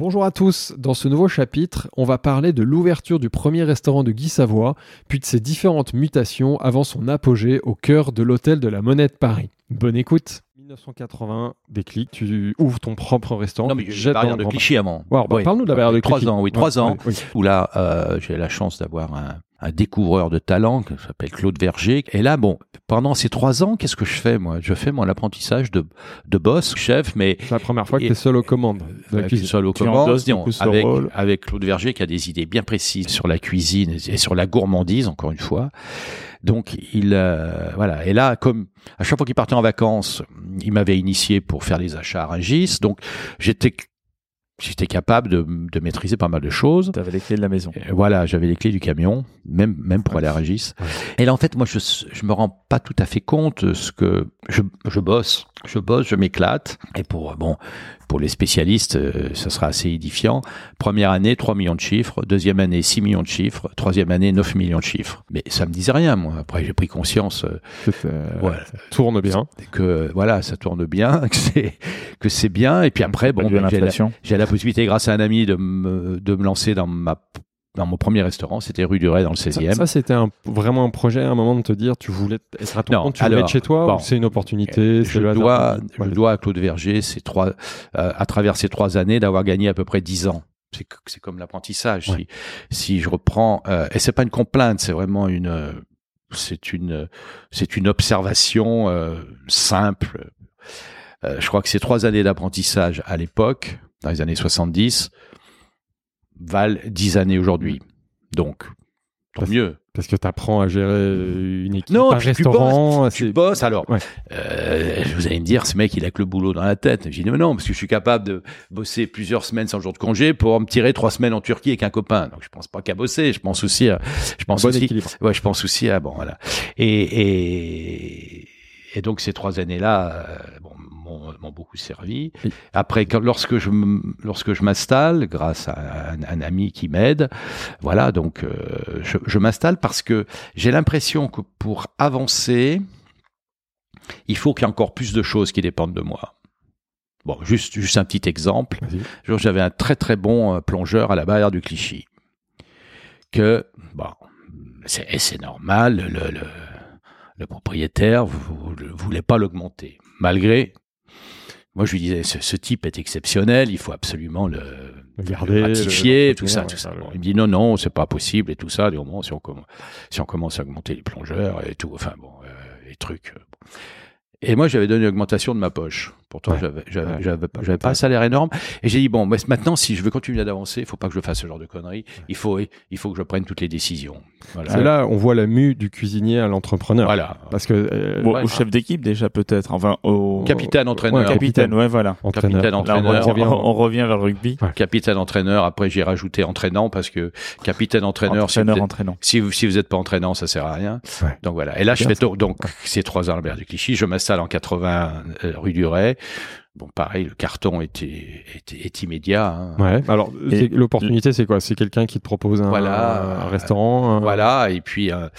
Bonjour à tous, dans ce nouveau chapitre, on va parler de l'ouverture du premier restaurant de Guy Savoie, puis de ses différentes mutations avant son apogée au cœur de l'hôtel de la Monnaie de Paris. Bonne écoute 1980, déclic, tu ouvres ton propre restaurant. Non, mais j'ai barrière de Clichy avant. Ouais, bah, Oui. Parle-nous de la barrière de Trois ans, oui, Ouais, trois ans. ouais, oui. Où là, euh, j'ai la chance d'avoir un, un découvreur de talent qui s'appelle Claude Verger. Et là, bon, pendant ces trois ans, qu'est-ce que je fais, moi? Je fais mon apprentissage de, de boss, chef, mais C'est la première fois que tu es seul aux commandes avec cuisine. une seule aux Tu commandes, avec Claude Verger qui a des idées bien précises sur la cuisine et sur la gourmandise, encore une fois. Donc, il, euh, voilà. Et là, comme à chaque fois qu'il partait en vacances, il m'avait initié pour faire les achats à Rungis. Donc, j'étais, j'étais capable de, de maîtriser pas mal de choses. T'avais les clés de la maison. Euh, Voilà, j'avais les clés du camion, même même pour aller à Rungis. Et là, en fait, moi, je je me rends pas tout à fait compte de ce que je je bosse, je bosse, je m'éclate. Et pour bon, pour les spécialistes, euh, ça sera assez édifiant. Première année, 3 millions de chiffres. Deuxième année, 6 millions de chiffres. Troisième année, 9 millions de chiffres. Mais ça me disait rien, moi. Après, j'ai pris conscience euh, ça- voilà, ça tourne bien. que voilà, ça tourne bien, que c'est que c'est bien. Et puis après, bon, ben, j'ai la, la possibilité, grâce à un ami, de me, de me lancer dans ma dans mon premier restaurant, c'était rue du Ray dans le Ça, 16e. ça, c'était un- vraiment un projet à un moment de te dire tu voulais être à ton Non, compte, tu voulais être chez toi bon, ou c'est une opportunité c'est je le dois, Ouais. je dois à Claude Verger, ces trois, euh, à travers ces trois années, d'avoir gagné à peu près 10 ans. C'est comme l'apprentissage. Ouais. Si, si je reprends, euh, et c'est pas une complainte, c'est vraiment une, euh, c'est une, c'est une observation euh, simple. Euh, je crois que ces trois années d'apprentissage à l'époque, dans les années 70, valent 10 années aujourd'hui. Donc, tant Parce- mieux. parce que tu apprends à gérer une équipe Non, un puis tu restaurant Tu bosses alors. Ouais. Euh, vous allez me dire, ce mec, il a que le boulot dans la tête. J'ai dit, mais non, parce que je suis capable de bosser plusieurs semaines sans jour de congé pour me tirer trois semaines en Turquie avec un copain. Donc, je pense pas qu'à bosser. Je pense aussi à, je pense bon aussi, équilibre ouais, je pense aussi à, bon, voilà. Et, et, et donc, ces trois années-là, euh, bon, m'ont beaucoup servi. Après, quand, lorsque je, lorsque je m'installe, grâce à un, un ami qui m'aide, voilà, donc, euh, je, je m'installe parce que j'ai l'impression que pour avancer, il faut qu'il y ait encore plus de choses qui dépendent de moi. Bon, juste, juste un petit exemple. J'avais un très très bon euh, plongeur à la barrière du Clichy. Que, bon, c'est normal, le, le- le propriétaire ne voulait pas l'augmenter. Malgré, moi je lui disais, ce, ce type est exceptionnel, il faut absolument le, Le garder, ratifier, le- tout ça, ouais, tout ça. ouais. Il me dit non, non, c'est pas possible et tout ça. Du moment si on, comm- si on commence à augmenter les plongeurs et tout, enfin bon, euh, les trucs. euh. Et moi, j'avais donné une augmentation de ma poche. Pourtant, Ouais. j'avais, j'avais, Ouais. j'avais, pas- j'avais pas un salaire énorme. Et j'ai dit bon, mais maintenant, si je veux continuer d'avancer, il faut pas que je fasse ce genre de conneries. Il faut, il faut que je prenne toutes les décisions. Voilà. c'est là on voit la mue du cuisinier à l'entrepreneur Voilà. parce que euh, Bon, ouais. au chef d'équipe déjà peut-être. Enfin au Capitaine entraîneur. Ouais, capitaine. Ouais, voilà. entraîneur capitaine Là, on, entraîneur. revient, on revient vers le rugby. Capitaine entraîneur. Après, j'ai rajouté entraînant parce que capitaine entraîneur, si vous Entraîneur, êtes- entraînant. Si vous si vous êtes pas entraînant, ça sert à rien. Ouais. Donc voilà. Et là, je fais donc, donc ces trois ans à Albert du Clichy. Je m'installe en 80 euh, rue du Ray. Bon, pareil, le carton était, était est immédiat. hein. ouais alors l'opportunité c'est quoi? C'est quelqu'un qui te propose un, Voilà. un restaurant un- Voilà. Et puis un,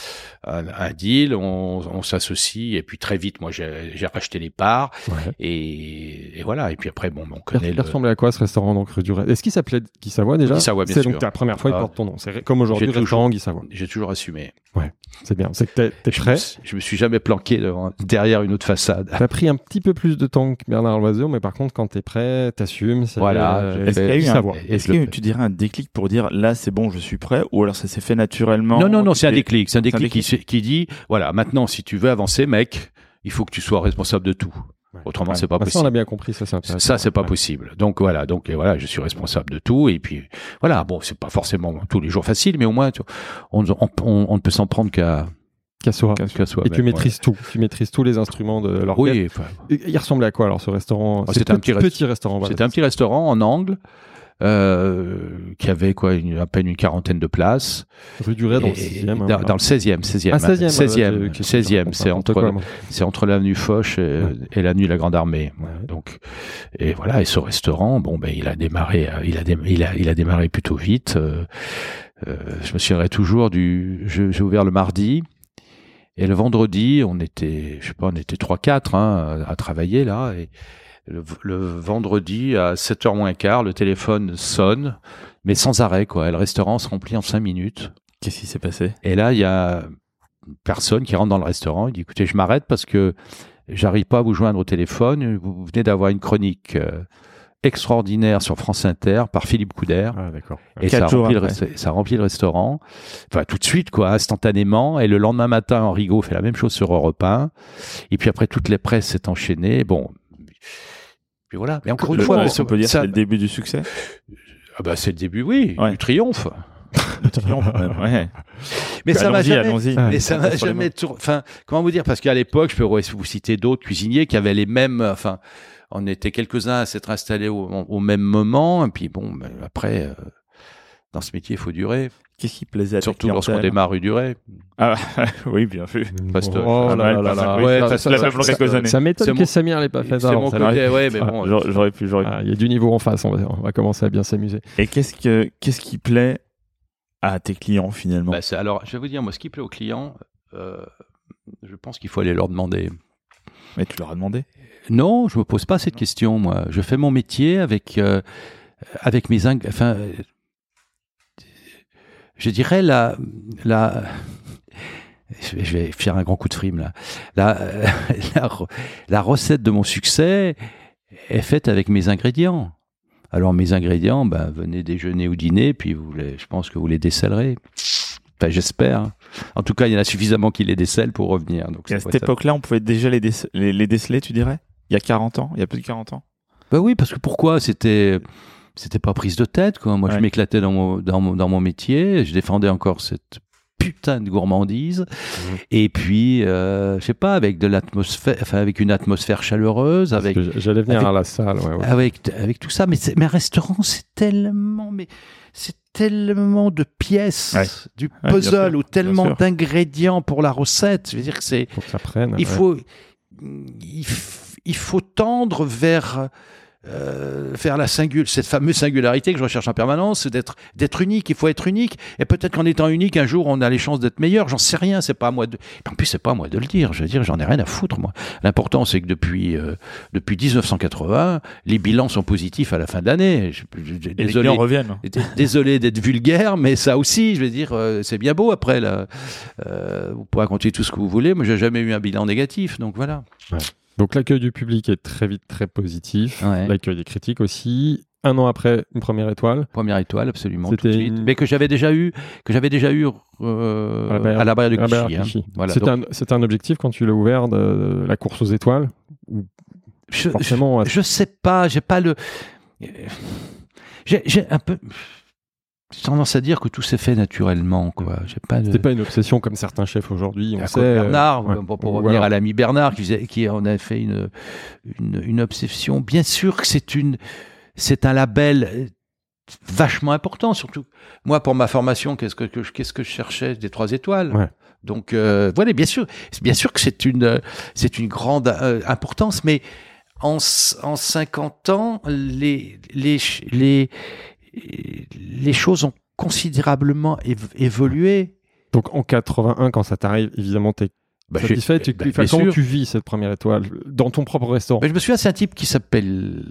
un, un deal, on, on s'associe. Et puis très vite, moi, j'ai j'ai racheté les parts. Ouais. Et, et voilà. Et puis après, bon, on Il, connaît il le. ressemblait à quoi ce restaurant donc rue du Est-ce qu'il s'appelait Guy Savoie déjà? Guy Savoie, bien C'est sûr. donc la première fois il Ah. porte ton nom. C'est comme aujourd'hui restaurant Guy Savoie. J'ai toujours assumé. C'est bien. C'est que t'es, t'es Je me, prêt? suis- je me suis jamais planqué devant- derrière une autre façade. T'as pris un petit peu plus de temps que Bernard Loiseau, mais par contre quand t'es prêt, t'assumes. c'est- Voilà, Est-ce qu'il y a eu un, est-ce eu, tu dirais un déclic pour dire là c'est bon, je suis prêt ou alors ça s'est fait naturellement? Non, non, non, c'est un déclic. C'est un C'est un déclic qui, déclic. Qui dit, voilà, maintenant, si tu veux avancer, mec, il faut que tu sois responsable de tout. Ouais. Autrement, Ouais. c'est pas Bah, ça, on a possible. bien compris, ça c'est intéressant. Ça, c'est pas Ouais. possible. Donc voilà, donc et voilà, je suis responsable de tout. Et puis voilà, bon, c'est pas forcément tous les jours facile, mais au moins, tu- on, on, on- on ne peut s'en prendre qu'à Qu'à soi. qu'à soi. Et tu maîtrises tout. Tu maîtrises tous les instruments de l'orchestre. Oui, enfin, Il ressemblait à quoi alors ce restaurant? Ah, c'était un petit rest- petit restaurant. voilà. c'était un petit restaurant en angle. Euh, qui avait quoi, une- à peine une quarantaine de places. Rue du Ray dans le Et- 6 dans, dans le 16e, 16e. Ah, 16e. 16e, ouais, 16e, ouais, c'est entre, c'est entre l'avenue Foch et, Ouais. et l'avenue la Grande Armée. Ouais. Donc, et voilà, et ce restaurant, bon, ben, il a démarré, euh, il a, dé- il a, il a démarré plutôt vite. euh, euh, je me souviendrai toujours du, j'ai ouvert le mardi. Et le vendredi, on était, je sais pas, on était 3-4 hein, à, à travailler là. Et le, le vendredi, à 7h moins quart, le téléphone sonne, mais sans arrêt, quoi. Et le restaurant se remplit en 5 minutes. Qu'est-ce qui s'est passé? Et là, il y a une personne qui rentre dans le restaurant. Il dit Écoutez, je m'arrête parce que j'arrive pas à vous joindre au téléphone. Vous venez d'avoir une chronique euh, extraordinaire sur France Inter par Philippe Coudert. Ah, d'accord. Et ça remplit, le, après. resta- ça remplit le restaurant. Enfin, tout de suite, quoi, instantanément. Et le lendemain matin, Henrigot fait la même chose sur Europe 1. Et puis après, toute les presses s'est enchaînée. Bon. Puis voilà. Mais encore une fois, qu'on peut dire ça- c'est le début du succès? Ah bah, c'est le début, oui, Ouais. du triomphe. Ouais. Mais ça m'a Allons-y, jamais, Mais ça m'a jamais tour- Enfin, comment vous dire? Parce qu'à l'époque, je peux vous citer d'autres cuisiniers qui avaient les mêmes. Enfin, on était quelques-uns à s'être installés au, au même moment. Et puis bon, après, euh, dans ce métier, il faut durer. Qu'est-ce qui plaisait à Surtout lorsqu'on démarre rue Duret. Ah, oui, bien vu. Fastoche. Oh là là Ouais, ça- quelques années. Ça m'étonne que Samir l'ait pas fait C'est avant. mon ça. côté, ouais, mais bon. j'aurais- J'aurais pu, j'aurais pu. Il y a du niveau en face, on va, on va commencer à bien s'amuser. Et qu'est-ce que, qu'est-ce qui plaît à tes clients finalement? Bah, alors, je vais vous dire, moi, ce qui plaît aux clients, euh, je pense qu'il faut aller leur demander. Mais tu leur as demandé? Non, je me pose pas cette question, moi. Je fais mon métier avec, euh, avec mes... Enfin, je dirais la... la je vais- faire un grand coup de frime, là. La, euh, la, re- la recette de mon succès est faite avec mes ingrédients. Alors, mes ingrédients, ben, venez déjeuner ou dîner, puis vous les, je pense que vous les décellerez. Enfin, j'espère. En tout cas, il y en a suffisamment qui les décèlent pour revenir. Donc, Et à cette époque-là, on pouvait déjà les, déce- les, les déceler, tu dirais? Il y a 40 ans? Il y a plus de 40 ans? Bah oui, parce que pourquoi? C'était c'était pas prise de tête quoi. Moi, je m'éclatais dans mon, dans mon dans mon métier, je défendais encore cette putain de gourmandise. Et puis, euh, je sais pas, avec de l'atmosphère, enfin avec une atmosphère chaleureuse, avec Parce J'allais venir avec- à la salle. Ouais, ouais. avec avec tout ça. Mais mais un restaurant, c'est tellement mais c'est tellement de pièces, Ouais. du puzzle sûr, ou tellement d'ingrédients pour la recette. Je veux dire que c'est Faut que ça prenne. il ouais. faut, il faut tendre vers, euh, vers la singul cette fameuse singularité que je recherche en permanence, d'être, d'être unique. Il faut être unique. Et peut-être qu'en étant unique, un jour, on a les chances d'être meilleur. J'en sais rien. C'est pas à moi de. En plus, c'est pas à moi de le dire. Je veux dire, j'en ai rien à foutre, moi. L'important, c'est que depuis, euh, depuis 1980, les bilans sont positifs à la fin de l'année. Je- je- je- Et les désolé. clients reviennent. Désolé d'être vulgaire, mais ça aussi, je veux dire, euh, c'est bien beau après. Là. Euh, vous pourrez raconter tout ce que vous voulez. Moi, j'ai jamais eu un bilan négatif, donc voilà. Donc l'accueil du public est très vite très positif. Ouais. L'accueil des critiques aussi. Un an après, une première étoile. Première étoile, absolument, tout de C'était suite. une- mais que j'avais déjà eu, que j'avais déjà eu euh, À la barrière- à la barrière de Clichy. hein. Clichy. Voilà, C'était donc- un, objectif quand tu l'as ouvert de, la course aux étoiles. Ou je, forcément, je, je sais pas, j'ai pas le, j'ai un peu j'ai tendance à dire que tout s'est fait naturellement, quoi. J'ai pas de. c'était pas une obsession comme certains chefs aujourd'hui. On sait. de Bernard, euh, pour, revenir alors- à l'ami Bernard, qui, faisait, qui en a fait une, une, une obsession. Bien sûr que c'est une, c'est un label euh, vachement important, surtout moi pour ma formation, qu'est-ce que, que je- qu'est-ce que je cherchais? Des trois étoiles. Ouais. Donc euh, voilà, bien sûr, bien sûr que c'est une, euh, c'est une grande euh, importance, mais en, en 50 ans, les, les, les, les choses ont considérablement év- évolué. Donc en 81, quand ça t'arrive, évidemment, t'es Bah, satisfait. Tu, bah, comment sûr. tu vis cette première étoile dans ton propre restaurant? Mais je me souviens, c'est un type qui s'appelle,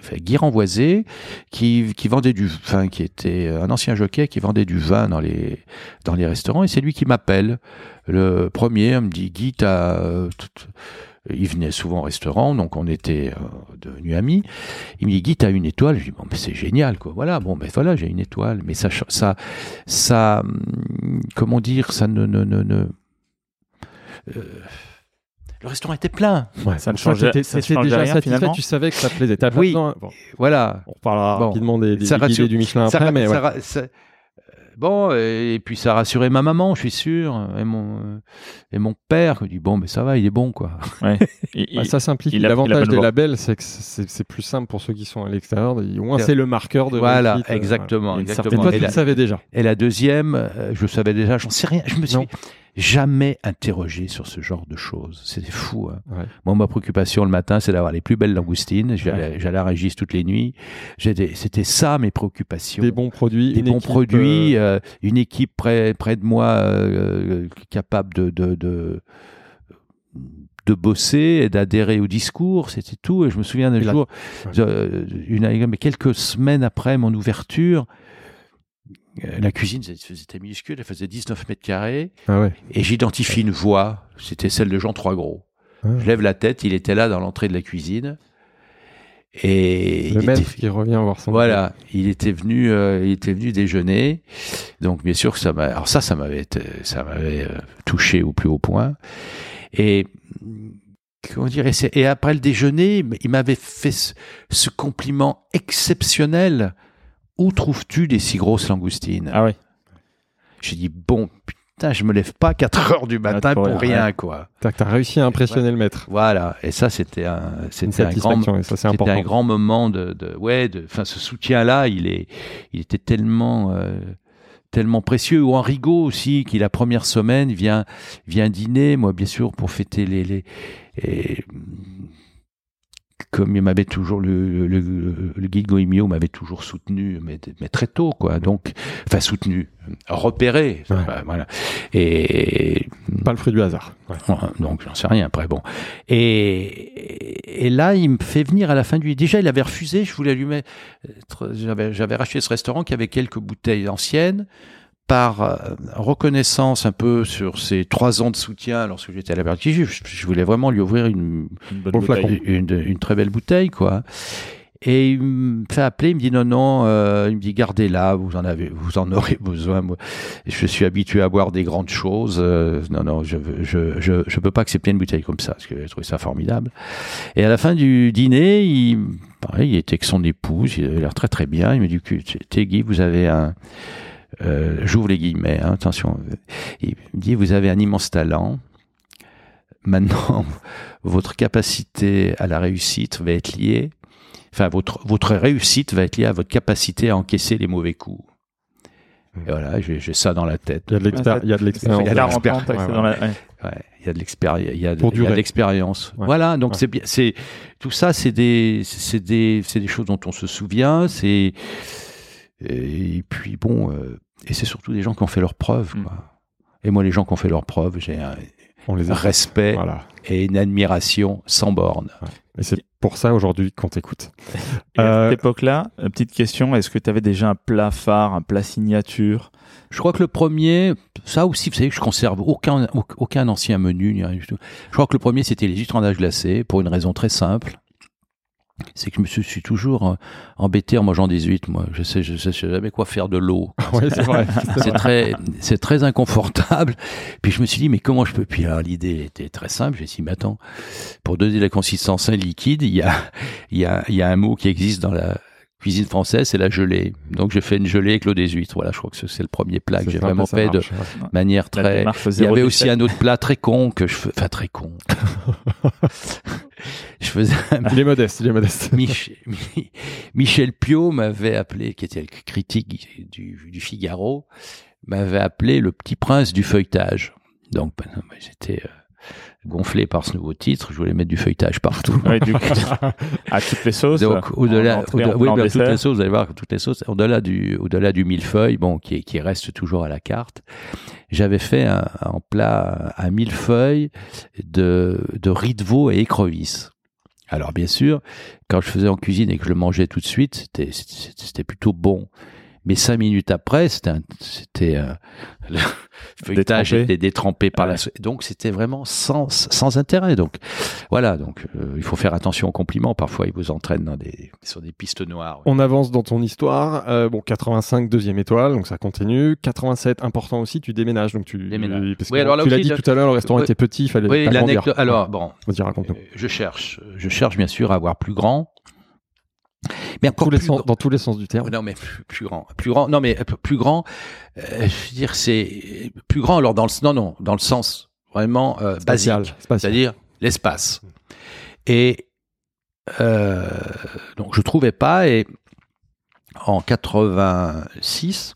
enfin, Guy Renvoisé, qui, qui vendait du, enfin, qui était un ancien jockey qui vendait du vin dans les, dans les restaurants, et c'est lui qui m'appelle. Le premier, on me dit, Guy, t'as, euh, il venait souvent au restaurant, donc on était euh, devenus amis. Il me dit, Guy, t'as une étoile. Je dis, bon, mais c'est génial, quoi. Voilà, bon, ben voilà, j'ai une étoile. Mais ça, ça, ça, hum, comment dire, ça ne, ne, ne, ne- euh, le restaurant était plein. Ouais, Ça ne changeait- changeait déjà rien, satisfait, finalement tu savais que ça plaisait. Oui. bon, Voilà. on reparlera Bon. rapidement des, des Ça guidées rassure- du Michelin Ça après, ra- mais ça ouais. ra- ça- euh, Bon, et, puis ça a rassuré ma maman, je suis sûr, et mon, euh, et mon père, qui dit bon, mais ça va, il est bon, quoi. Ouais. Et- Bah, et- ça simplifie. il il L'avantage des labels, c'est que c'est plus simple pour ceux qui sont à l'extérieur. Au moins, c'est le marqueur de Voilà, réussite, euh, exactement. Une voilà. Et exactement. toi, Et tu la, le savais déjà. et la deuxième, euh, je savais déjà, j'en sais rien. Je me suis Non. Jamais interrogé sur ce genre de choses. C'était fou. hein. Ouais. Moi, ma préoccupation le matin, c'est d'avoir les plus belles langoustines. J'allais j'allais à Régis toutes les nuits. C'était ça mes préoccupations. Des bons produits, des bons équipe, produits, euh, euh, une équipe près, près de moi euh, capable de, de, de, de bosser et d'adhérer au discours, c'était tout. Et je me souviens d'un la- jour, ouais. euh, une, mais quelques semaines après mon ouverture, la cuisine c'était minuscule, elle faisait 19 mètres carrés, Ah ouais. et j'identifie une voix, c'était celle de Jean Trois Gros. Ah. Je lève la tête, il était là dans l'entrée de la cuisine. Et Le il maître était- qui revient voir son. voilà, il était venu, euh, il était venu déjeuner. Donc bien sûr ça m'a, alors ça, ça m'avait, ça m'avait euh, touché au plus haut point. Et mm, comment dire, et, après le déjeuner, il m'avait fait ce, ce compliment exceptionnel. Où trouves-tu des si grosses langoustines? Ah ouais. J'ai dit bon, putain, je me lève pas à 4 heures du matin pour rien, rien, quoi. T'as réussi à impressionner le maître. Voilà, et ça c'était un, c'était un grand, satisfaction et ça c'est c'était un grand moment de, de ouais, de, enfin ce soutien-là, il est, il était tellement, euh, tellement précieux. Ou Rigaud aussi, qui la première semaine vient, vient dîner, moi bien sûr pour fêter les, les, et, comme il m'avait toujours le, le, le, guide Goemio m'avait toujours soutenu, mais, mais très tôt quoi. Donc, enfin soutenu, repéré, Ouais. enfin, voilà. Et Pas le fruit du hasard. Ouais. donc j'en sais rien après bon et, et là il me fait venir à la fin du déjà il avait refusé je voulais lui mettre j'avais j'avais racheté ce restaurant qui avait quelques bouteilles anciennes par euh, reconnaissance un peu sur ces trois ans de soutien lorsque j'étais à la Berthier, je, je voulais vraiment lui ouvrir une, très belle bouteille, quoi. Et il me fait appeler, il me dit non, non, euh, il me dit gardez-la, vous en avez, vous en aurez besoin. Moi, je suis habitué à boire des grandes choses. euh, non, non, je, je, je, je peux pas accepter une bouteille comme ça, parce que j'ai trouvé ça formidable. Et à la fin du dîner, il, pareil, il était avec son épouse, il avait l'air très très bien. Il me dit que Guy, vous avez un, euh, j'ouvre les guillemets, hein, attention. Il me dit vous avez un immense talent. Maintenant, votre capacité à la réussite va être liée, enfin votre votre réussite va être liée à votre capacité à encaisser les mauvais coups. Et voilà, j'ai ça dans la tête. Il y a de l'expér- il y a de l'expérience. Il y a de 40 ans, l'expérience. il y a de l'expérience. Ouais. Voilà, donc Ouais. c'est bien, c'est tout ça, c'est des, c'est des, c'est des choses dont on se souvient, c'est et puis bon, euh, et c'est surtout des gens qui ont fait leurs preuves. Mm. Quoi. Et moi, les gens qui ont fait leurs preuves, j'ai un On les a. respect Voilà. et une admiration sans borne. Et c'est pour ça aujourd'hui qu'on t'écoute. À cette époque-là, euh, petite question, est-ce que tu avais déjà un plat phare, un plat signature? Je crois que le premier, ça aussi, vous savez que je conserve aucun, aucun ancien menu. ni rien du tout. Je crois que le premier, c'était les jutrandages glacés, pour une raison très simple. C'est que je me suis, toujours euh, embêté en mangeant des huîtres, moi. Je sais, je sais, je sais jamais quoi faire de l'eau. ouais, c'est vrai. C'est très, c'est très inconfortable. Puis je me suis dit, mais comment je peux? Puis alors l'idée était très simple. J'ai dit, mais attends, pour donner la consistance à un liquide, il y a, il y a, il y a un mot qui existe dans la cuisine française, c'est la gelée. Donc j'ai fait une gelée avec l'eau des huîtres. Voilà, je crois que c'est le premier plat que j'ai vraiment fait de ouais. manière très. Il y avait aussi un autre plat très con que je fais, enfin très con. je faisais un Il est modeste, il est modeste. Mich- Mi- Michel Piot m'avait appelé, qui était le critique du, du Figaro, m'avait appelé le petit prince du feuilletage. Donc, ben, j'étais euh, gonflé par ce nouveau titre. Je voulais mettre du feuilletage partout. Ouais, du coup, à toutes les sauces. Donc, au-delà, oui, toutes dessert. les sauces, vous allez voir toutes les sauces, au-delà du, au-delà du millefeuille, bon, qui, qui reste toujours à la carte, j'avais fait un, plat un millefeuille de, de riz de veau et écrevisses. Alors, bien sûr, quand je faisais en cuisine et que je le mangeais tout de suite, c'était plutôt bon. Mais cinq minutes après, c'était, euh, le feuilletage Détrempé. était détrempé par la Ouais. so- donc c'était vraiment sans, sans intérêt. Donc voilà, donc euh, il faut faire attention aux compliments. Parfois, ils vous entraînent dans des, sur des pistes noires. On avance dans ton histoire. Euh, bon, 85, deuxième étoile, donc ça continue. 87, important aussi, tu déménages. Donc tu Déménage. Parce Oui, que alors là tu l'as dit je- tout à l'heure, le restaurant Oui. était petit, il fallait Oui. Alors bon, Vas-y, raconte-nous. Euh, Je cherche, je cherche bien sûr à avoir plus grand. Mais encore Tous les plus sens- grand. dans tous les sens du terme. Non mais plus, plus grand, plus grand. Non mais euh, plus grand. euh, je veux dire c'est plus grand. Alors dans le non non dans le sens vraiment euh, Spatial, basique, c'est-à-dire l'espace. Et euh, donc je trouvais pas et en 86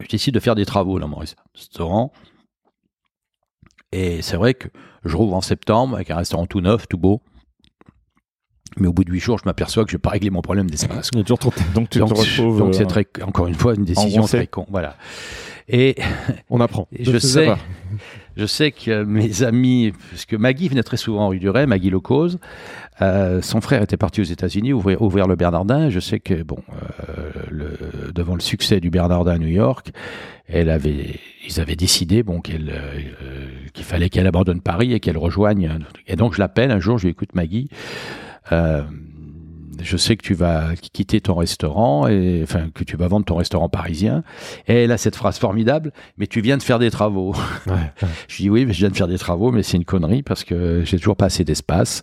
je décide de faire des travaux dans mon restaurant. Et c'est vrai que je rouvre en septembre avec un restaurant tout neuf, tout beau. Mais au bout de huit jours, je m'aperçois que je n'ai pas réglé mon problème d'espace. Toujours trop Donc tu donc, te retrouves. donc euh, c'est très, encore une fois, une décision très con. Voilà. Et On apprend. Et je sais, je sais que mes amis, parce que Maggie venait très souvent en rue du Ray, Maggie Locose, euh, son frère était parti aux États-Unis ouvrir, ouvrir le Bernardin. Je sais que bon, euh, le, devant le succès du Bernardin à New York, elle avait, ils avaient décidé bon euh, qu'il fallait qu'elle abandonne Paris et qu'elle rejoigne. Et donc je l'appelle un jour, je lui écoute Maggie. Euh, je sais que tu vas quitter ton restaurant et enfin que tu vas vendre ton restaurant parisien. Et elle a cette phrase formidable, mais tu viens de faire des travaux. Ouais, ouais. Je dis oui, mais je viens de faire des travaux, mais c'est une connerie parce que j'ai toujours pas assez d'espace.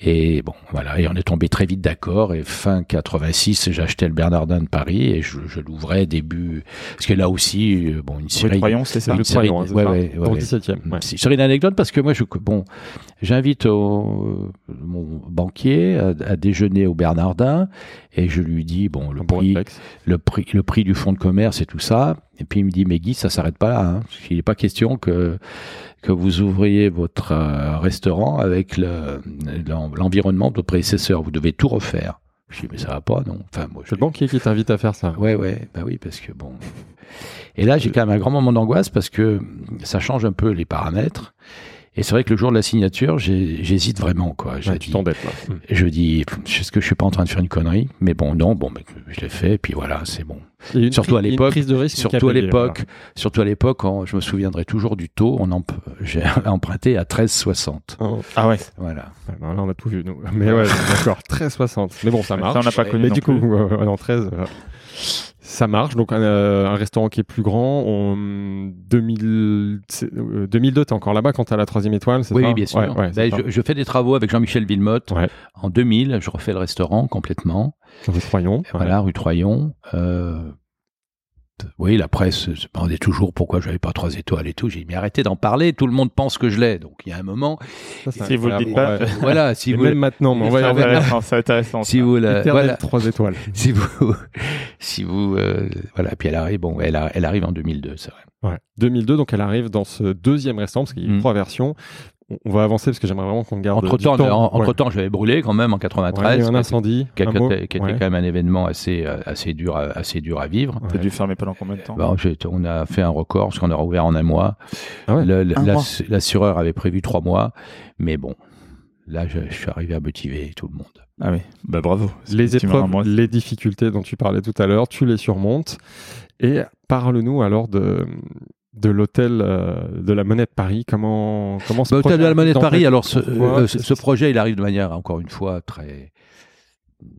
Et bon, voilà, et on est tombé très vite d'accord. Et fin 86, j'ai acheté le Bernardin de Paris et je, je l'ouvrais début, parce que là aussi, euh, bon, une série. Troyon, c'est ça Une Le série- hein, c'est ouais, ça ouais, ouais, Dans le ouais. 17e. ouais. C'est une anecdote parce que moi, je, bon, j'invite mon banquier à, à déjeuner au Bernardin et je lui dis bon le prix, le prix, le prix du fonds de commerce et tout ça. Et puis il me dit mais Guy, ça s'arrête pas là. Hein. Il n'est pas question que que vous ouvriez votre euh, restaurant avec le- l'en- l'environnement de votre prédécesseur. Vous devez tout refaire. Je dis mais ça va pas non. Enfin moi je C'est le banquier qui t'invite à faire ça. Ouais, ouais, bah oui, parce que bon. Et là, j'ai quand même un grand moment d'angoisse parce que ça change un peu les paramètres. Et c'est vrai que le jour de la signature, j'hésite vraiment, quoi. Je Ouais, tu dis, t'embêtes là. Je dis, est-ce que je suis pas en train de faire une connerie? Mais bon, non, bon, mais je l'ai fait, et puis voilà, c'est bon. Une Surtout à l'époque, prise de risque Surtout à l'époque, surtout à l'époque, quand je me souviendrai toujours du taux, on emp- j'ai emprunté à 13,60. voilà. Oh, Ah ouais. Voilà. bah là, on a tout vu, nous. Mais ouais, d'accord, 13,60. Mais bon, ça marche. Ça, on n'a pas connu Mais non du coup, non, 13. euh, Ça marche, donc euh, un restaurant qui est plus grand. On, 2000, c'est- euh, 2002, t'es encore là-bas quand t'as la troisième étoile, c'est Oui, ça oui, bien sûr. Ouais, ouais, Ben, je, je fais des travaux avec Jean-Michel Villemotte. Ouais. En 2000, je refais le restaurant complètement. Rue Troyon. Voilà, rue Troyon. Euh, oui, la presse se demandait toujours pourquoi je n'avais pas trois étoiles et tout. J'ai dit, mais arrêtez d'en parler, tout le monde pense que je l'ai. Donc il y a un moment, Ça, Si vous le dites pas, voilà, si vous, même maintenant, mais on va y C'est revenir. intéressant, c'est intéressant. si ça. vous, la- voilà, trois étoiles. si vous, si vous, euh, voilà, puis elle arrive, bon, elle, a- elle arrive en 2002, c'est vrai. Ouais. 2002, donc elle arrive dans ce deuxième restaurant, parce qu'il y a Mm. trois versions. On- va avancer parce que j'aimerais vraiment qu'on garde. Entre du temps, temps. entre Ouais. temps, je l'avais brûlé quand même en Ouais, 93, il y a eu un incendie. qui, un était- mot qui était Ouais. quand même un événement assez, euh, assez dur, à, assez dur à vivre. T'as dû fermer pendant combien de temps Bon, j'ai- on a fait un record parce qu'on a rouvert en un mois. Ah ouais. L'assureur avait prévu trois mois, mais bon, là, je, je suis arrivé à motiver tout le monde. Ah oui, bah bravo. Les épreuves, moi, les difficultés dont tu parlais tout à l'heure, tu les surmontes. Et parle-nous alors de, de l'hôtel euh, de la Monnaie de Paris. Comment, comment Bah, Hôtel projet de la Monnaie de Paris, alors ce, euh, ce, ce projet, il arrive de manière, encore une fois, très,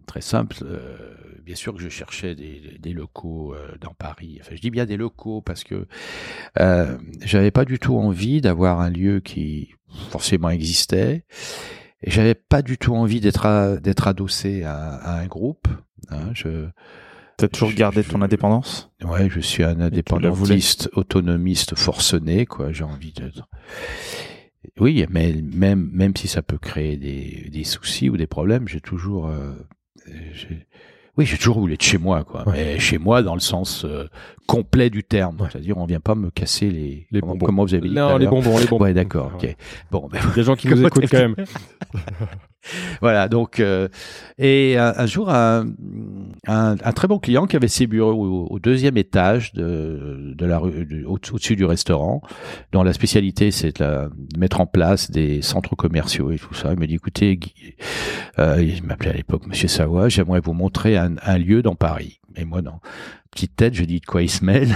très simple. Euh, bien sûr que je cherchais des, des locaux euh, dans Paris. Enfin, je dis bien des locaux parce que j'avais pas du tout envie d'avoir un lieu qui forcément existait. Et j'avais pas du tout envie d'être adossé à, à un groupe. hein. je, T'as toujours je- gardé je- ton indépendance? Ouais, je suis un indépendantiste, autonomiste forcené, quoi. J'ai envie d'être. Oui, mais même même si ça peut créer des, des soucis ou des problèmes, j'ai toujours. euh, oui, j'ai toujours voulu être chez moi, quoi. Ouais. Mais chez moi dans le sens euh, complet du terme, Ouais. c'est-à-dire on vient pas me casser les. Les comment, bonbons. comment vous avez dit Non, les bonbons, les bonbons. Ouais, d'accord. Ouais. Ok. Bon, ben, Il y a des gens qui nous écoutent quand même. voilà, donc euh, et un, jour un, un, un très bon client qui avait ses bureaux au, deuxième étage de, de la rue au-dessus du restaurant, dont la spécialité c'est de, mettre en place des centres commerciaux et tout ça. Il me dit écoutez, euh, il m'appelait à l'époque Monsieur Savoie, j'aimerais vous montrer un lieu dans Paris. Et moi non. Petite tête, je dis de quoi il se mêle.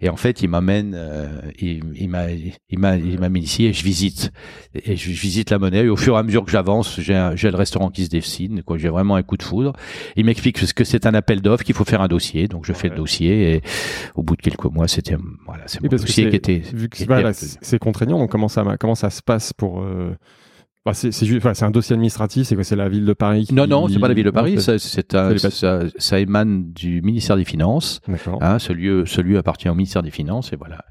Et en fait, il m'amène, euh, il, il m'a, il m'a, il m'amène ici et je visite et je, je visite la monnaie. Et au fur et à mesure que j'avance, j'ai, le restaurant qui se dessine. Quoi, j'ai vraiment un coup de foudre. Il m'explique ce que c'est un appel d'offres, qu'il faut faire un dossier. Donc je fais Ouais. le dossier et au bout de quelques mois, c'était voilà, c'est mon dossier qui était. Vu que voilà, c'est contraignant, donc comment ça, comment ça se passe pour, euh, Bah, c'est c'est enfin, c'est un dossier administratif, c'est quoi C'est la ville de Paris qui... Non, non, c'est pas la ville de Paris, Non, ça, c'est un- ça, ça émane du ministère des Finances. D'accord. Hein, ce lieu, ce lieu appartient au ministère des Finances et voilà.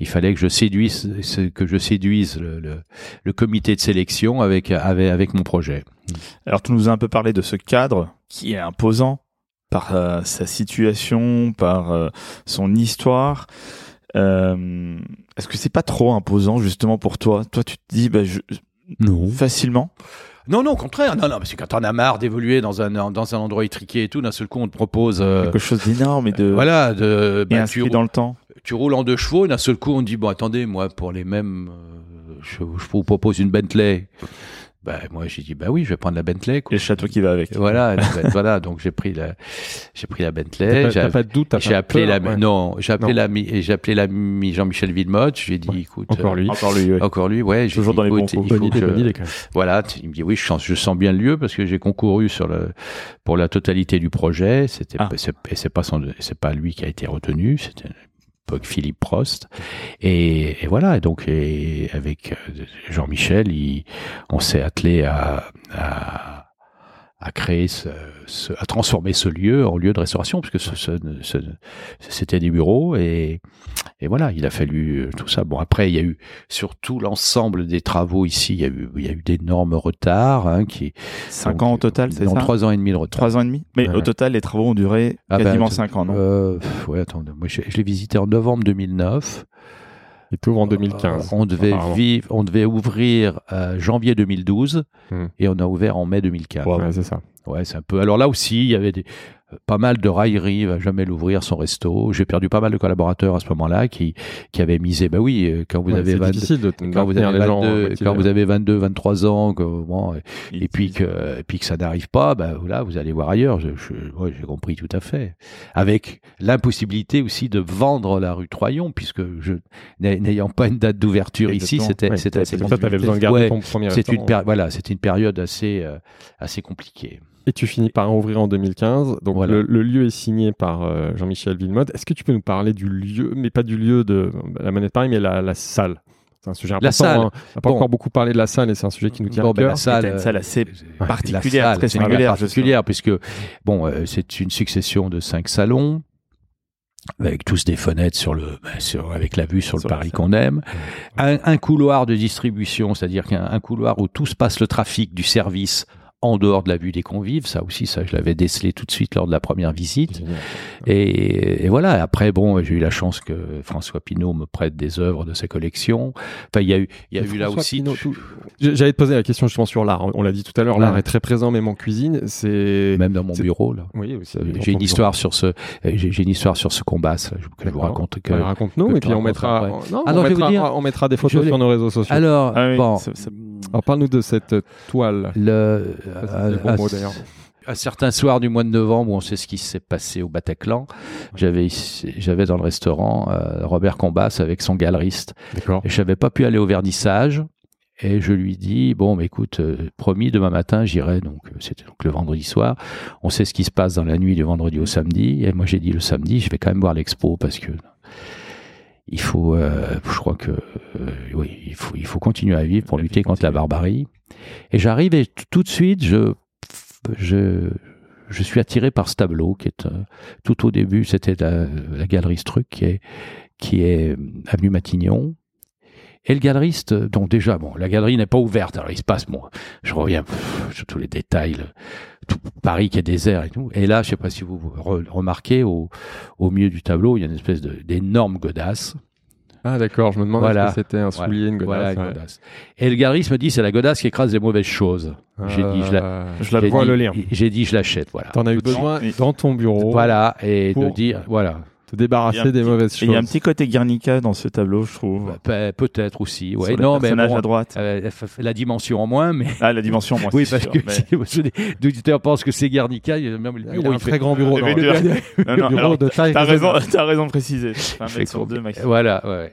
Il fallait que je séduise, que je séduise le, le, le comité de sélection avec, avec, avec mon projet. Alors, tu nous as un peu parlé de ce cadre qui est imposant par euh, sa situation, par euh, son histoire. Euh, Est-ce que c'est pas trop imposant justement pour toi? Toi, tu te dis bah, je- Non. facilement. Non, non, au contraire. Non, non, parce que quand on a marre d'évoluer dans un, dans un endroit étriqué et tout, d'un seul coup, on te propose, euh, quelque chose d'énorme et de voilà, de, et bah, tu, dans le temps. tu roules en deux chevaux, et d'un seul coup, on te dit, bon, attendez, moi, pour les mêmes, euh, je, je vous propose une Bentley. Ben, moi, j'ai dit, bah oui, je vais prendre la Bentley, Et quoi. le château qui va avec. Et Voilà, Ben- voilà, donc j'ai pris la, j'ai pris la T'as Bentley. pas, j'ai- t'as pas de doute, J'ai pas appelé peur, la ouais. non, j'ai appelé l'ami et j'ai appelé l'ami Jean-Michel Villemotte. Je lui ai dit, Ouais. écoute, Encore euh, lui. Encore lui. ouais. encore lui, ouais. j'ai Toujours dit, dans les bons coups. il faut Bonne que idée, je- bonne idée quand même. Voilà, il me dit oui, je sens, je sens bien le lieu parce que j'ai concouru sur le pour la totalité du projet. C'était Ah. c'est- et c'est pas son, c'est pas lui qui a été retenu, c'était Philippe Prost. Et, voilà, donc avec euh, Jean-Michel, on s'est attelé à à créer ce, ce- à transformer ce lieu en lieu de restauration puisque ce, ce- ce- c'était des bureaux et et voilà il a fallu euh, tout ça. Bon après il y a eu sur tout l'ensemble des travaux ici. Il y a eu il y a eu d'énormes retards hein, qui Cinq donc, ans au total, c'est ça? trois ans et demi de retard. Trois ans et demi? Mais Ouais. au total, les travaux ont duré Ah ben, quasiment t- cinq ans, non? Euh, ouais attends moi je, je l'ai visité en novembre 2009 Il t'ouvre en 2015. Euh, on devait vivre on devait ouvrir euh, janvier 2012 Hmm. et on a ouvert en mai 2015 Ouais, c'est ça. Ouais, c'est un peu. Alors là aussi, il y avait des, pas mal de railleries, il va jamais l'ouvrir son resto. J'ai perdu pas mal de collaborateurs à ce moment-là qui, qui avaient misé. Bah oui, euh, quand vous Ouais, avez c'est 22, difficile de quand vous avez les gens 22, motivés. quand vous avez 22, 23 ans, que, bon, et, puis que, et puis que ça n'arrive pas, bah là, vous allez voir ailleurs. Je, je- ouais, j'ai compris tout à fait. Avec l'impossibilité aussi de vendre la rue Troyon, puisque je, n'ay- n'ayant pas une date d'ouverture ici, c'était, Ouais, c'était besoin de garder ton premier c'est une voilà, c'était une période assez, euh, assez compliquée. Et tu finis par ouvrir en 2015. Donc Voilà. le, le lieu est signé par euh, Jean-Michel Villemotte. Est-ce que tu peux nous parler du lieu, mais pas du lieu de la Monnaie de Paris, mais la, la salle? C'est un sujet important. La salle. hein. On n'a pas Bon. encore beaucoup parlé de la salle et c'est un sujet qui nous tient Bon, à ben, cœur. la salle, une salle assez euh, particulière, salle, très singulière, particulière, puisque bon, euh, c'est une succession de cinq salons avec tous des fenêtres sur le, ben, sur, avec la vue sur le Sur Paris qu'on aime, un, un couloir de distribution, c'est-à-dire qu'un un couloir où tout se passe le trafic du service en dehors de la vue des convives, ça aussi, ça je l'avais décelé tout de suite lors de la première visite. Et, et voilà. Après, bon, j'ai eu la chance que François Pinault me prête des œuvres de sa collection. Enfin, il y a eu, il y a eu là aussi. Tout- J'allais te poser la question justement sur l'art. On l'a dit tout à l'heure, Ouais. l'art est très présent même en cuisine. C'est Même dans mon bureau, là. oui aussi. Euh, J'ai une bureau. histoire sur ce, euh, j'ai une histoire sur ce combat, ça, je- que je vous raconte. Que, Ouais, Raconte-nous que et puis on mettra, ouais. non, Alors, on, je vais vous mettra dire- on mettra des photos sur nos réseaux sociaux. Alors, Ah oui, bon, Alors parle-nous de cette toile. le, le bon à- mot, d'ailleurs. un certain soir du mois de novembre, on sait ce qui s'est passé au Bataclan. J'avais, j'avais dans le restaurant euh, Robert Combas avec son galeriste. D'accord. Et je n'avais pas pu aller au vernissage. Et je lui dis bon, mais écoute, euh, promis, demain matin, j'irai. Donc, euh, c'était donc le vendredi soir. On sait ce qui se passe dans la nuit du vendredi au samedi. Et moi, j'ai dit le samedi, je vais quand même voir l'expo parce que il faut, euh, je crois que, euh, oui, il faut, il faut continuer à vivre pour Il lutter contre la barbarie. Et j'arrive et tout de suite, je, je, je suis attiré par ce tableau qui est euh, tout au début, c'était la, la galerie Struc qui est, qui est avenue Matignon. Et le galeriste, donc déjà, bon, la galerie n'est pas ouverte, alors il se passe, bon, je reviens sur tous les détails, tout Paris qui est désert et tout. Et là, je sais pas si vous vous re- remarquez, au, au milieu du tableau, il y a une espèce d'énorme godasse. Ah d'accord, je me Voilà. ce que c'était un soulier, une godasse. Voilà, une ouais. godasse. Et le galeriste me dit, c'est la godasse qui écrase les mauvaises choses. J'ai dit, je la, Je la j'ai vois dit- le lien. J'ai dit, je l'achète, voilà. T'en as eu besoin dans ton bureau. Voilà, et Pour- de dire, voilà. Te Il y a débarrasser un des petit- mauvaises choses. Il y a un petit côté Guernica dans ce tableau, je trouve. Bah, pe- Peut-être aussi, ouais. Sur le Non, mais bon, à droite. euh, la dimension en moins, mais. Ah, la dimension, moi, Oui, c'est parce sûr, que mais- si auditeurs pensent que c'est Guernica, il y a même le Il bureau, a un il fait- très grand bureau. Non, Non, non, bureau alors, de taille T'as raison, t'as raison de préciser. Un mètre sur deux. Voilà, ouais.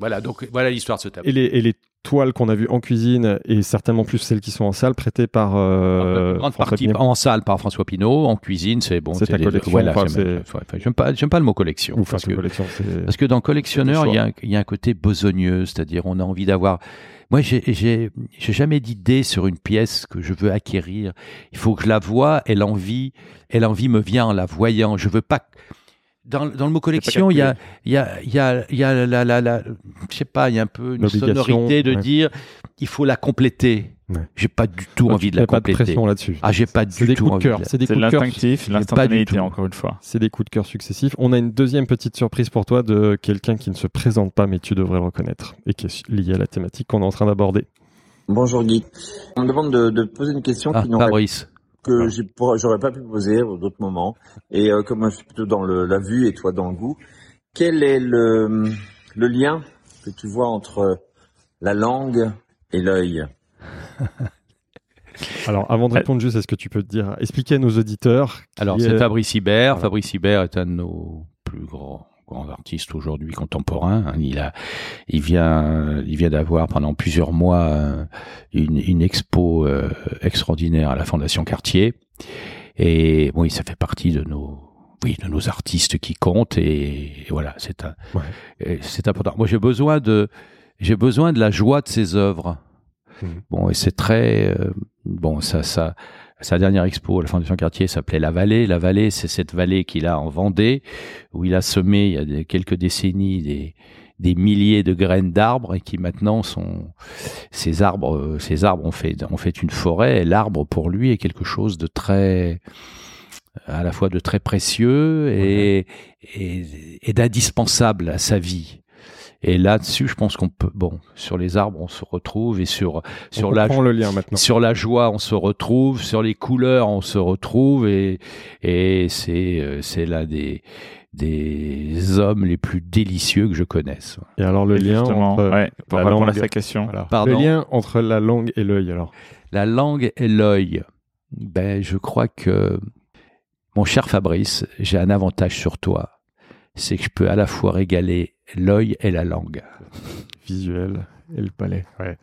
Voilà, donc voilà l'histoire de ce tableau. Et les, et les toiles qu'on a vues en cuisine et certainement plus celles qui sont en salle prêtées par euh, En grande François partie Pinault. en salle par François Pinault, en cuisine, c'est bon. C'est ta des- collection, Voilà, enfin, j'aime pas, le mot collection. Parce que collection. c'est- Parce que dans collectionneur, il y, a un, il y a un côté besogneux, c'est-à-dire on a envie d'avoir. moi, j'ai jamais d'idée sur une pièce que je veux acquérir. Il faut que je la voie et l'envie, et l'envie me vient en la voyant. Je veux pas. Dans, dans le mot collection, il y a, il y a, il y a, il y a la, la, la, je sais pas, il y a un peu une sonorité de ouais. dire, il faut la compléter. Ouais. J'ai pas du tout envie de la mets pas de compléter. pression là-dessus. ah, j'ai pas C'est du des tout coups de cœur. C'est des coups de cœur. l'instinctif, l'instantanéité, encore une fois. C'est des coups de cœur successifs. On a une deuxième petite surprise pour toi de quelqu'un qui ne se présente pas, mais tu devrais le reconnaître et qui est lié à la thématique qu'on est en train d'aborder. Bonjour Guy. On me demande de, de poser une question Ah, qui n'aurait- Fabrice. Que j'aurais pas pu poser à d'autres moments. Et euh, comme moi je suis plutôt dans le, la vue et toi dans le goût, quel est le, le lien que tu vois entre la langue et l'œil? Alors, avant de Ouais. répondre juste, est-ce que tu peux te dire, expliquer à nos auditeurs Alors, est- c'est Fabrice Hibert. Voilà. Fabrice Hibert est un de nos plus grands, grands artistes aujourd'hui contemporains. hein. Il a, il vient, il vient d'avoir pendant plusieurs mois euh, une, une expo euh, extraordinaire à la Fondation Cartier. Et oui, ça fait partie de nos, oui, de nos artistes qui comptent. Et, et voilà, c'est un, Ouais. c'est important. Moi, j'ai besoin de, j'ai besoin de la joie de ses œuvres. Mhm. Bon, et c'est très, euh, bon, ça, ça, sa dernière expo à la Fondation Cartier s'appelait La Vallée. La Vallée, c'est cette vallée qu'il a en Vendée, où il a semé il y a des- quelques décennies des, des milliers de graines d'arbres et qui maintenant sont ces arbres, euh, ces arbres ont fait, ont fait une forêt. Et l'arbre pour lui est quelque chose de très, à la fois de très précieux et, et, et d'indispensable à sa vie. Et là-dessus, je pense qu'on peut, bon, sur les arbres, on se retrouve et sur sur on la comprend le lien maintenant. sur la joie, on se retrouve. Sur les couleurs, on se retrouve. Et, et c'est, euh, c'est l'un des, des hommes les plus délicieux que je connaisse. Et alors, le Et lien entre ouais, pour la répondre langue- à sa question. Voilà. Le lien entre la langue et l'œil, alors. La langue et l'œil. Ben, je crois que, mon cher Fabrice, j'ai un avantage sur toi. C'est que je peux à la fois régaler l'œil et la langue. Visuel et le palais. Ouais.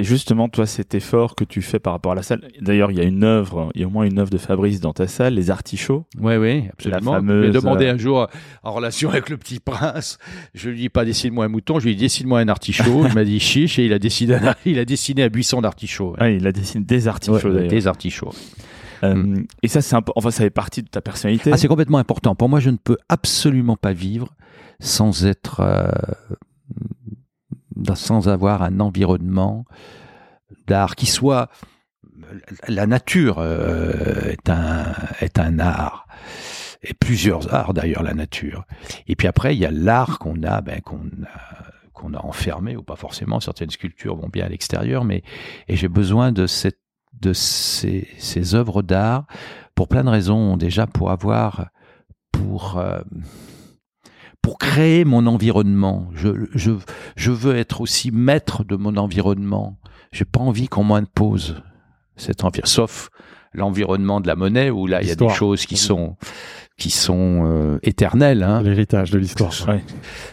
Et justement, toi, cet effort que tu fais par rapport à la salle. D'ailleurs, il y a une œuvre, il y a au moins une œuvre de Fabrice dans ta salle, Les Artichauts. Oui, oui, absolument. La fameuse, Je lui ai demandé euh, un jour, en relation avec le petit prince, je lui dis pas dessine-moi un mouton, je lui ai dit dessine-moi un artichaut. il m'a dit chiche et il a dessiné un, il a dessiné un buisson d'artichauts. Ouais, il a dessiné des artichauts Ouais, d'ailleurs. des artichauts. Euh, Et ça, c'est enfin, ça fait partie de ta personnalité. Ah, c'est complètement important. Pour moi, je ne peux absolument pas vivre sans être, euh, sans avoir un environnement d'art qui soit la nature euh, est un est un art et plusieurs arts d'ailleurs la nature. Et puis après, il y a l'art qu'on a, ben, qu'on a qu'on a enfermé ou pas forcément. Certaines sculptures vont bien à l'extérieur, mais et j'ai besoin de cette de ces, ces œuvres d'art pour plein de raisons. Déjà pour avoir pour euh, pour créer mon environnement. Je, je, je veux être aussi maître de mon environnement. J'ai pas envie qu'on m'impose cet environnement, sauf l'environnement de la monnaie où là il y a des choses qui sont qui sont euh, éternelles. Hein. L'héritage de l'histoire. Ouais.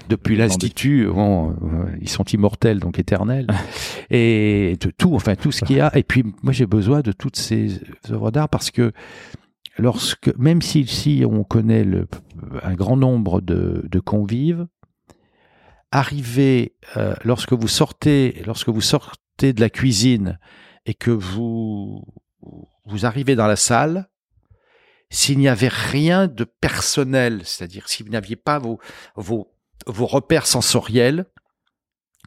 Depuis l'institut, bon, euh, ils sont immortels donc éternels. et de tout, enfin tout ce qu'il y a. Et puis moi j'ai besoin de toutes ces œuvres d'art parce que lorsque, même si, si on connaît le, un grand nombre de, de convives, arriver euh, lorsque vous sortez, lorsque vous sortez de la cuisine et que vous vous arrivez dans la salle, s'il n'y avait rien de personnel, c'est-à-dire si vous n'aviez pas vos, vos, vos repères sensoriels,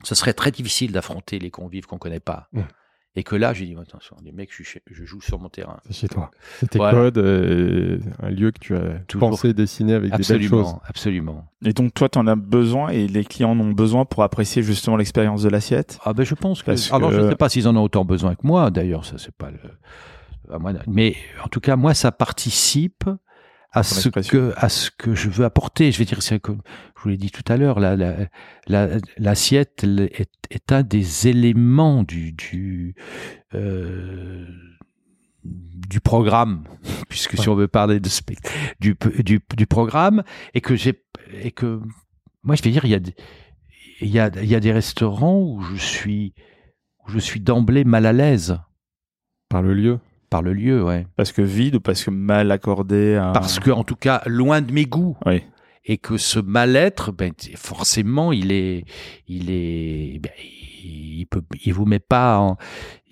ce serait très difficile d'affronter les convives qu'on connaît pas. Mmh. Et que là, j'ai dit, attention, les mecs, je, je joue sur mon terrain. C'est chez toi. C'est tes Voilà. codes, euh, un lieu que tu as Toujours. pensé dessiner avec des belles choses. Absolument. Et donc, toi, tu en as besoin et les clients en ont besoin pour apprécier justement l'expérience de l'assiette? Ah ben je pense que. Parce Alors je ne sais pas s'ils en ont autant besoin que moi. D'ailleurs, ça c'est pas le. Mais en tout cas, moi, ça participe à ce expression. que à ce que je veux apporter. Je vais dire, c'est comme je vous l'ai dit tout à l'heure, la, la, la- l'assiette elle, est, est un des éléments du du euh, du programme, puisque si on veut parler de du, du du programme, et que j'ai et que moi je vais dire, il y a des- il y a il y a des restaurants où je suis où je suis d'emblée mal à l'aise Par le lieu. Par le lieu, ouais. Parce que vide ou parce que mal accordé à... Parce que, en tout cas, loin de mes goûts. Oui. Et que ce mal-être, ben, forcément, il est, il est, ben, il peut, il vous met pas en,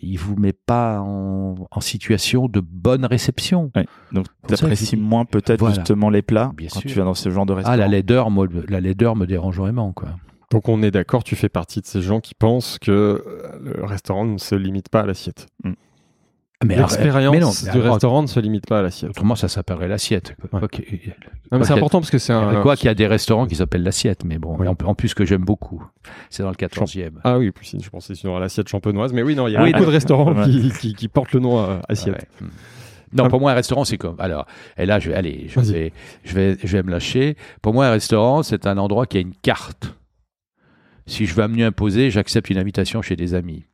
il vous met pas en, en situation de bonne réception. Ouais. Donc, t'apprécies c'est- moins peut-être Voilà. justement les plats Bien quand sûr. tu vas dans ce genre de restaurant. Ah, la laideur, moi, la laideur me dérange vraiment, quoi. Donc on est d'accord, tu fais partie de ces gens qui pensent que euh, le restaurant ne se limite pas à l'assiette. Mais L'expérience mais non, du restaurant ne se limite pas à l'assiette. Autrement, ça s'appellerait l'assiette. Ouais. C'est important parce que c'est un. Quoi qu'il y a des restaurants qui s'appellent l'assiette, mais bon, Oui. en, en plus que j'aime beaucoup. C'est dans le 14e. Ah oui, je pensais sur l'assiette champenoise, mais oui, non, il y a Oui, beaucoup de restaurants ouais. qui, qui, qui portent le nom assiette. Ouais. Non, Ah. pour moi, un restaurant, c'est comme. Alors, et là, je vais, allez, je vais, je vais, je vais me lâcher. Pour moi, un restaurant, c'est un endroit qui a une carte. Si je veux un imposer, j'accepte une invitation chez des amis.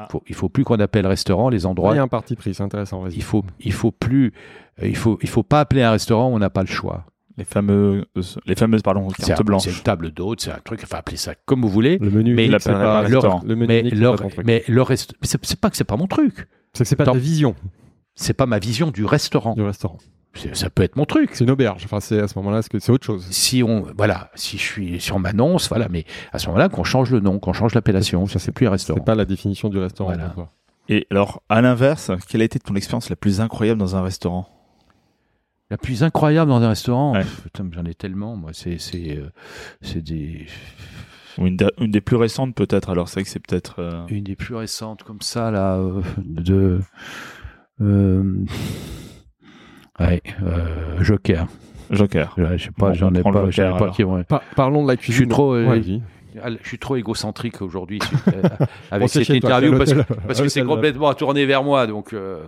Ah. Faut- il faut plus qu'on appelle restaurant les Il endroits. y a un parti pris, c'est intéressant. Il faut, il faut plus, euh, il faut, il faut pas appeler un restaurant où on n'a pas le choix. Les fameux, les fameuses pardon cartes un- blanches. C'est une table d'hôte, c'est un truc. Enfin, appelez ça comme vous voulez. Le menu Mais unique, il pas, pas le, restaurant. le menu Mais unique, leur, pas mais le rest, mais c'est pas que c'est pas mon truc. C'est que c'est pas ta vision C'est pas ma vision du restaurant. du restaurant. C'est- Ça peut être mon truc. C'est une auberge. Enfin, c'est à ce moment-là, c'est autre chose? si on voilà si je suis si on m'annonce voilà mais à ce moment-là qu'on change le nom qu'on change l'appellation ça c'est plus un restaurant C'est pas la définition du restaurant. Voilà. Et alors, à l'inverse, quelle a été ton expérience la plus incroyable dans un restaurant? La plus incroyable dans un restaurant? Ouais. pff, putain, j'en ai tellement moi c'est c'est euh, c'est des Ou une, des- une des plus récentes peut-être. Alors, c'est vrai que c'est peut-être. euh, une des plus récentes comme ça là euh, de euh, ouais euh, Joker Joker. Ouais, je sais pas Bon, j'en ai pas je Joker, qui vont Par- parlons de la cuisine. suis trop, Ouais, je suis trop égocentrique aujourd'hui euh, avec cette toi, interview parce que, l'hôtel- parce que c'est complètement tourné vers moi donc euh,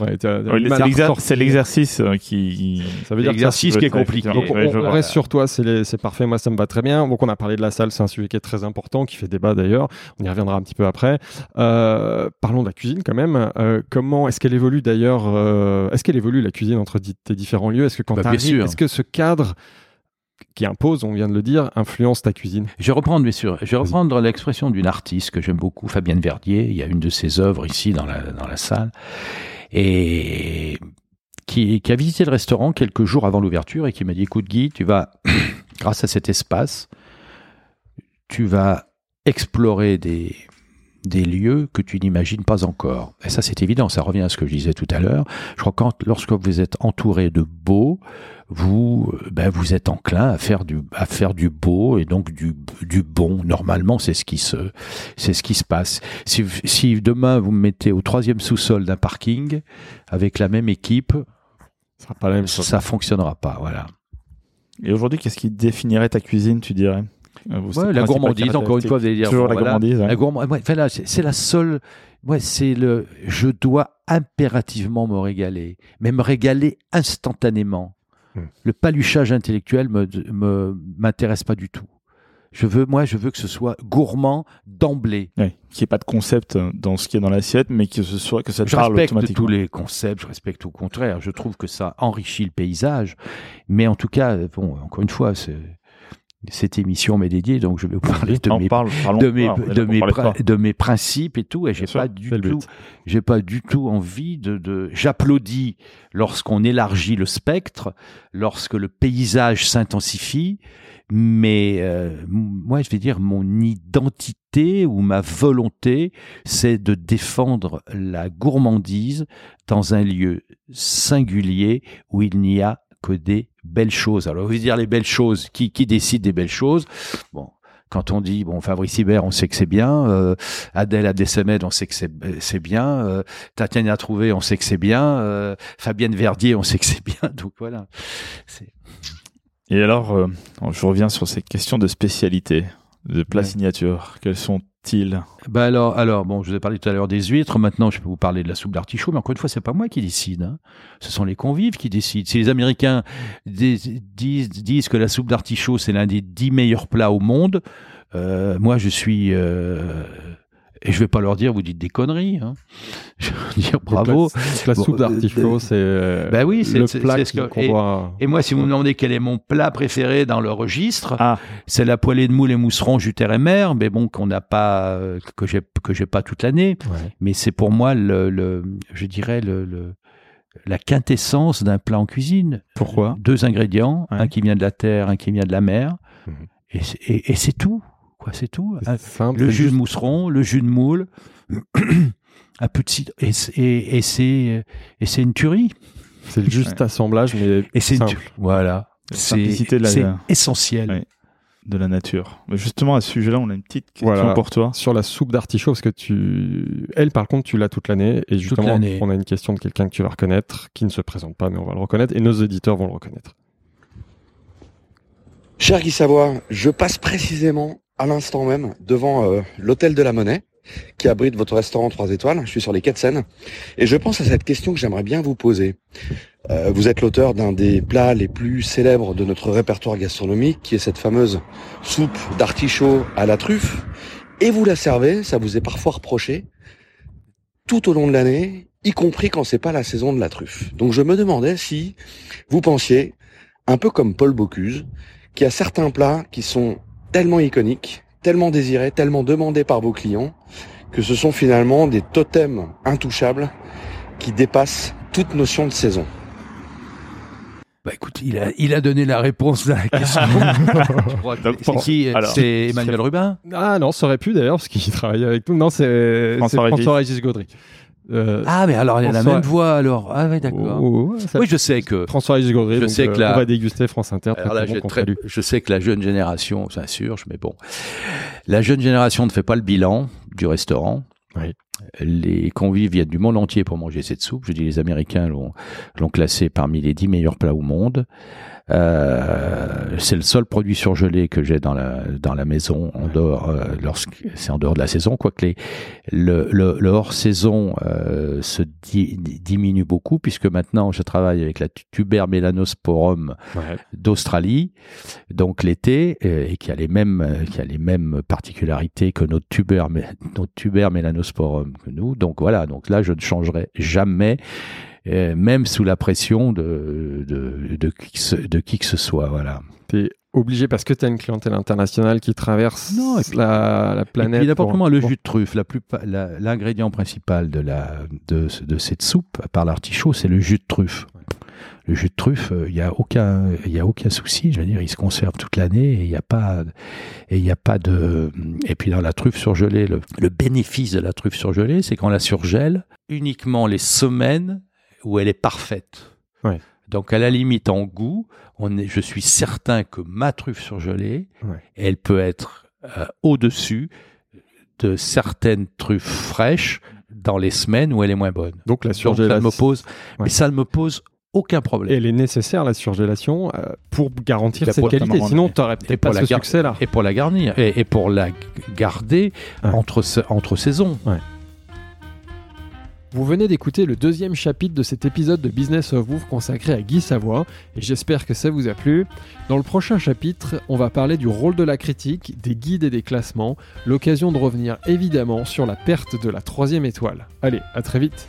Ouais, Ouais, c'est à l'exercice euh, qui. Ça veut dire l'exercice qui est compliqué. Donc, on, reste sur toi, c'est parfait, moi ça me va très bien. Donc on a parlé de la salle, c'est un sujet qui est très important, qui fait débat d'ailleurs, on y reviendra un petit peu après. Euh, parlons de la cuisine quand même. Euh, comment est-ce qu'elle évolue d'ailleurs euh, Est-ce qu'elle évolue la cuisine entre tes différents lieux? Est-ce que quand Bah, est-ce que ce cadre qui impose, on vient de le dire, influence ta cuisine Je vais reprendre, bien sûr, je vais reprendre l'expression d'une artiste que j'aime beaucoup, Fabienne Verdier. Il y a une de ses œuvres ici dans la, dans la salle. Et qui, qui a visité le restaurant quelques jours avant l'ouverture et qui m'a dit, écoute Guy, tu vas, grâce à cet espace, tu vas explorer des, des lieux que tu n'imagines pas encore. Et ça, c'est évident, ça revient à ce que je disais tout à l'heure. Je crois que quand, lorsque vous êtes entouré de beau, vous, euh, ben, vous êtes enclin à faire du, à faire du beau et donc du, du bon. Normalement, c'est ce qui se, c'est ce qui se passe. Si, si demain vous me mettez au troisième sous-sol d'un parking avec la même équipe, ça fonctionnera pas. Voilà. Et aujourd'hui, qu'est-ce qui définirait ta cuisine, tu dirais? Ouais, la gourmandise, encore une fois, vous allez dire. Toujours bon, la voilà. gourmandise. ouais. La gourmand- ouais, voilà, c'est la seule. Ouais, c'est le. Je dois impérativement me régaler, mais me régaler instantanément. Hmm. Le paluchage intellectuel me me m'intéresse pas du tout. Je veux, moi, je veux que ce soit gourmand d'emblée. Ouais, Qu'il n'y ait pas de concept euh, dans ce qui est dans l'assiette, mais que ce soit que ça te Je parle respecte automatiquement. tous les concepts, je respecte au contraire. Je trouve que ça enrichit le paysage, mais en tout cas, bon, encore une fois, c'est- cette émission m'est dédiée, donc je vais vous parler de mes parle, de mes, de, mes de principes et tout et j'ai sûr, pas du tout j'ai pas du tout envie de, de j'applaudis lorsqu'on élargit le spectre lorsque le paysage s'intensifie mais euh, moi je vais dire mon identité ou ma volonté c'est de défendre la gourmandise dans un lieu singulier où il n'y a que des belles choses. Alors, vous dire les belles choses, qui, qui décide des belles choses? Bon, quand on dit, bon, Fabrice Hibert, on sait que c'est bien, euh, Adèle Adessemed, on sait que c'est bien, euh, Tatiana Trouvé, on sait que c'est bien, euh, Fabienne Verdier, on sait que c'est bien, donc voilà. Et alors, euh, je reviens sur ces questions de spécialité, de plats Ouais. signature. Quels sont-ils? Bah alors, alors, bon, je vous ai parlé tout à l'heure des huîtres, maintenant je peux vous parler de la soupe d'artichaut, mais encore une fois, c'est pas moi qui décide, hein. ce sont les convives qui décident. Si les Américains dis- disent, disent que la soupe d'artichaut c'est l'un des dix meilleurs plats au monde, euh, moi je suis... euh, et je vais pas leur dire, vous dites des conneries. Hein. Je veux dire bravo. La, soupe d'artichaut, c'est euh, Ben oui, c'est le plat ce qu'on et- voit. Et moi, si vous me demandez quel est mon plat préféré dans le registre, Ah, c'est la poêlée de moules et mousserons juter et mer, mais bon, qu'on n'a pas, euh, que j'ai, que j'ai pas toute l'année. Ouais. Mais c'est pour moi le, le je dirais le, le- la quintessence d'un plat en cuisine. pourquoi? Deux ingrédients, Ouais. un qui vient de la terre, un qui vient de la mer, et, et, et c'est tout. Quoi, c'est tout. Simple, le jus juste- de mousseron, le jus de moule, un peu de cidre, et, c'est- et, et c'est et c'est une tuerie. C'est juste assemblage, mais Et c'est une simple. tuerie. Voilà. C'est simplicité de la- c'est essentiel. Ouais. de la nature. Mais justement, à ce sujet-là, on a une petite question Voilà. pour toi. Sur la soupe d'artichaut, parce que tu. Elle, par contre, tu l'as toute l'année. Et justement, on a une question de quelqu'un que tu vas reconnaître, qui ne se présente pas, mais on va le reconnaître. Et nos auditeurs vont le reconnaître. Cher Guy Savoie, je passe précisément à l'instant même devant euh, l'hôtel de la Monnaie qui abrite votre restaurant 3 étoiles. Je suis sur les quais de Seine et je pense à cette question que j'aimerais bien vous poser. Euh, vous êtes l'auteur d'un des plats les plus célèbres de notre répertoire gastronomique qui est cette fameuse soupe d'artichaut à la truffe et vous la servez, ça vous est parfois reproché, tout au long de l'année, y compris quand c'est pas la saison de la truffe. Donc je me demandais si vous pensiez, un peu comme Paul Bocuse, qu'il y a certains plats qui sont tellement iconiques, tellement désirés, tellement demandés par vos clients, que ce sont finalement des totems intouchables qui dépassent toute notion de saison. Bah écoute, il a, il a donné la réponse à la question. C'est qui C'est Emmanuel Rubin? Ah non, ça aurait pu d'ailleurs, parce qu'il travaille avec nous. Non, c'est François Régis. François-Régis Gaudry. Euh, Ah, mais alors il a la François- même voix alors. Ah, ouais, d'accord. oh, oh, ça- Oui, je sais que. François-Régis Gaudry. Je sais que euh, la- On va déguster France Inter. Alors là, très bon je sais que la jeune génération, bien sûr, mais bon, la jeune génération ne fait pas le bilan du restaurant. Oui. Les convives viennent du monde entier pour manger cette soupe. Je dis, les Américains l'ont classée parmi les 10 meilleurs plats au monde. Euh, c'est le seul produit surgelé que j'ai dans la dans la maison en dehors euh, lorsque c'est en dehors de la saison quoique les le, le, le hors saison euh, se di- diminue beaucoup puisque maintenant je travaille avec la tuber melanosporum Ouais. d'Australie, donc l'été, et qui a les mêmes, qui a les mêmes particularités que notre tuber, notre tuber melanosporum que nous. Donc voilà, donc là je ne changerai jamais, euh, même sous la pression de de, de, qui, que ce, de qui que ce soit. Voilà. T'es obligé parce que tu as une clientèle internationale qui traverse Non, et puis- la, la Et planète. n'importe pour- comment, le pour- jus de truffe, l'ingrédient principal de la de, de cette soupe, à part l'artichaut, c'est le jus de truffe. Le jus de truffe, il y a aucun, il y a aucun souci. Je veux dire, il se conserve toute l'année et il n'y a pas, et il y a pas de. Et puis dans la truffe surgelée, le, le bénéfice de la truffe surgelée, c'est qu'on la surgèle uniquement les semaines où elle est parfaite. Ouais. Donc à la limite en goût, on est, je suis certain que ma truffe surgelée, Ouais. elle peut être euh, au-dessus de certaines truffes fraîches dans les semaines où elle est moins bonne. Donc la Donc ça ne surgélation. me pose, Ouais. mais ça ne me pose aucun problème. Elle est nécessaire, la surgélation, euh, pour garantir cette pour- qualité. Sinon, tu n'aurais peut-être pas ce succès-là. Et pour la garnir, et, et pour la garder Ouais. entre, entre saisons. Vous venez d'écouter le deuxième chapitre de cet épisode de Business of Bouffe consacré à Guy Savoie, et j'espère que ça vous a plu. Dans le prochain chapitre, on va parler du rôle de la critique, des guides et des classements, l'occasion de revenir évidemment sur la perte de la troisième étoile. Allez, à très vite